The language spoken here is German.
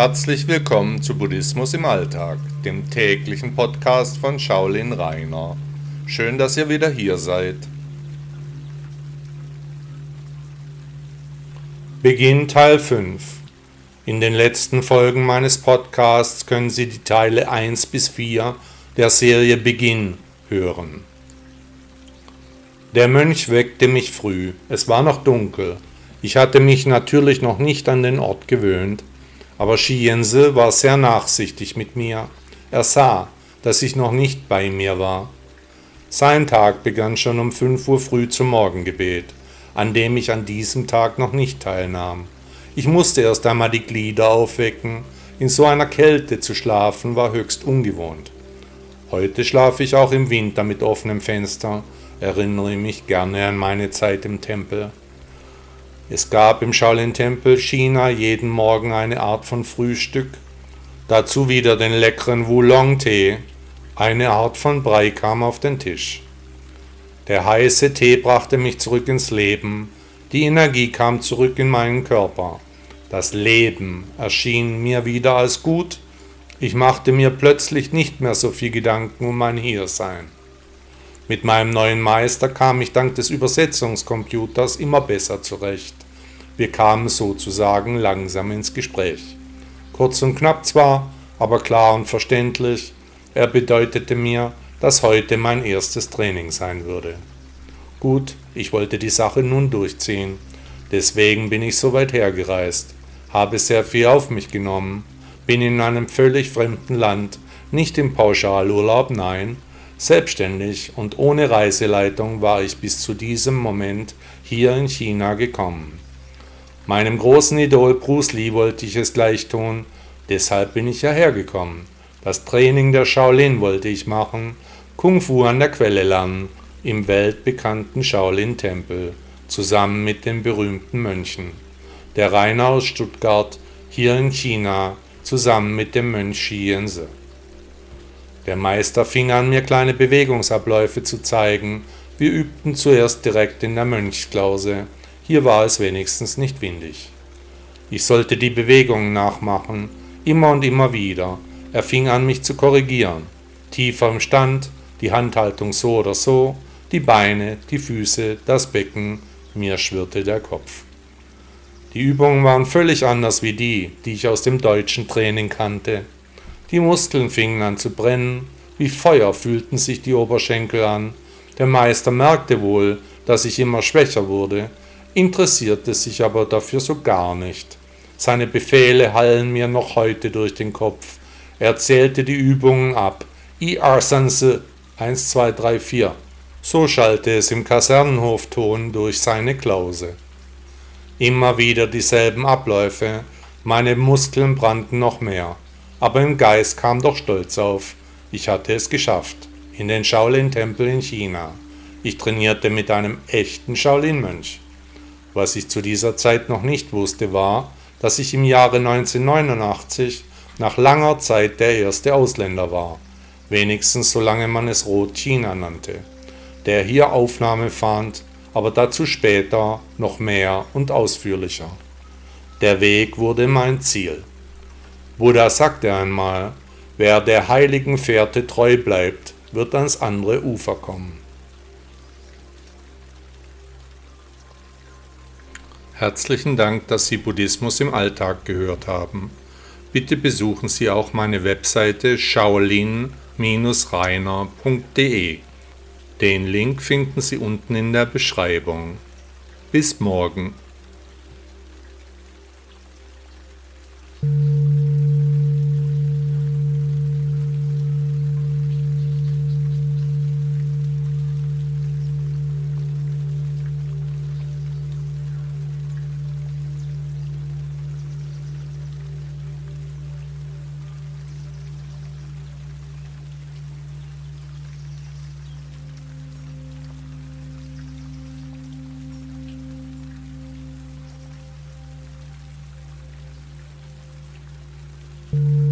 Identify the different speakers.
Speaker 1: Herzlich willkommen zu Buddhismus im Alltag, dem täglichen Podcast von Shaolin Rainer. Schön, dass ihr wieder hier seid. Beginn Teil 5. In den letzten Folgen meines Podcasts können Sie die Teile 1 bis 4 der Serie Beginn hören. Der Mönch weckte mich früh. Es war noch dunkel. Ich hatte mich natürlich noch nicht an den Ort gewöhnt, aber Shiense war sehr nachsichtig mit mir. Er sah, dass ich noch nicht bei mir war. Sein Tag begann schon um 5 Uhr früh zum Morgengebet, an dem ich an diesem Tag noch nicht teilnahm. Ich musste erst einmal die Glieder aufwecken. In so einer Kälte zu schlafen war höchst ungewohnt. Heute schlafe ich auch im Winter mit offenem Fenster, erinnere mich gerne an meine Zeit im Tempel. Es gab im Shaolin-Tempel China jeden Morgen eine Art von Frühstück, dazu wieder den leckeren Wulong-Tee, eine Art von Brei kam auf den Tisch. Der heiße Tee brachte mich zurück ins Leben, die Energie kam zurück in meinen Körper. Das Leben erschien mir wieder als gut, ich machte mir plötzlich nicht mehr so viel Gedanken um mein Hiersein. Mit meinem neuen Meister kam ich dank des Übersetzungscomputers immer besser zurecht. Wir kamen sozusagen langsam ins Gespräch. Kurz und knapp zwar, aber klar und verständlich. Er bedeutete mir, dass heute mein erstes Training sein würde. Gut, ich wollte die Sache nun durchziehen. Deswegen bin ich so weit hergereist, habe sehr viel auf mich genommen, bin in einem völlig fremden Land, nicht im Pauschalurlaub, nein, Selbstständig und ohne Reiseleitung war ich bis zu diesem Moment hier in China gekommen. Meinem großen Idol Bruce Lee wollte ich es gleich tun, deshalb bin ich hierher gekommen. Das Training der Shaolin wollte ich machen, Kung Fu an der Quelle lernen, im weltbekannten Shaolin-Tempel, zusammen mit den berühmten Mönchen. Der Rainer aus Stuttgart, hier in China, zusammen mit dem Mönch Shiense. Der Meister fing an, mir kleine Bewegungsabläufe zu zeigen. Wir übten zuerst direkt in der Mönchsklause. Hier war es wenigstens nicht windig. Ich sollte die Bewegungen nachmachen, immer und immer wieder. Er fing an, mich zu korrigieren. Tiefer im Stand, die Handhaltung so oder so, die Beine, die Füße, das Becken, mir schwirrte der Kopf. Die Übungen waren völlig anders wie die, die ich aus dem deutschen Training kannte. Die Muskeln fingen an zu brennen, wie Feuer fühlten sich die Oberschenkel an. Der Meister merkte wohl, dass ich immer schwächer wurde, interessierte sich aber dafür so gar nicht. Seine Befehle hallen mir noch heute durch den Kopf. Er zählte die Übungen ab. I Arsanse 1, 2, 3, 4. So schallte es im Kasernenhofton durch seine Klause. Immer wieder dieselben Abläufe, meine Muskeln brannten noch mehr aber im Geist kam doch Stolz auf. Ich hatte es geschafft. In den Shaolin-Tempel in China. Ich trainierte mit einem echten Shaolin-Mönch. Was ich zu dieser Zeit noch nicht wusste, war, dass ich im Jahre 1989 nach langer Zeit der erste Ausländer war, wenigstens solange man es Rot-China nannte, der hier Aufnahme fand, aber dazu später noch mehr und ausführlicher. Der Weg wurde mein Ziel. Buddha sagte einmal, wer der heiligen Fährte treu bleibt, wird ans andere Ufer kommen. Herzlichen Dank, dass Sie Buddhismus im Alltag gehört haben. Bitte besuchen Sie auch meine Webseite shaolin-reiner.de. Den Link finden Sie unten in der Beschreibung. Bis morgen. Mm-hmm.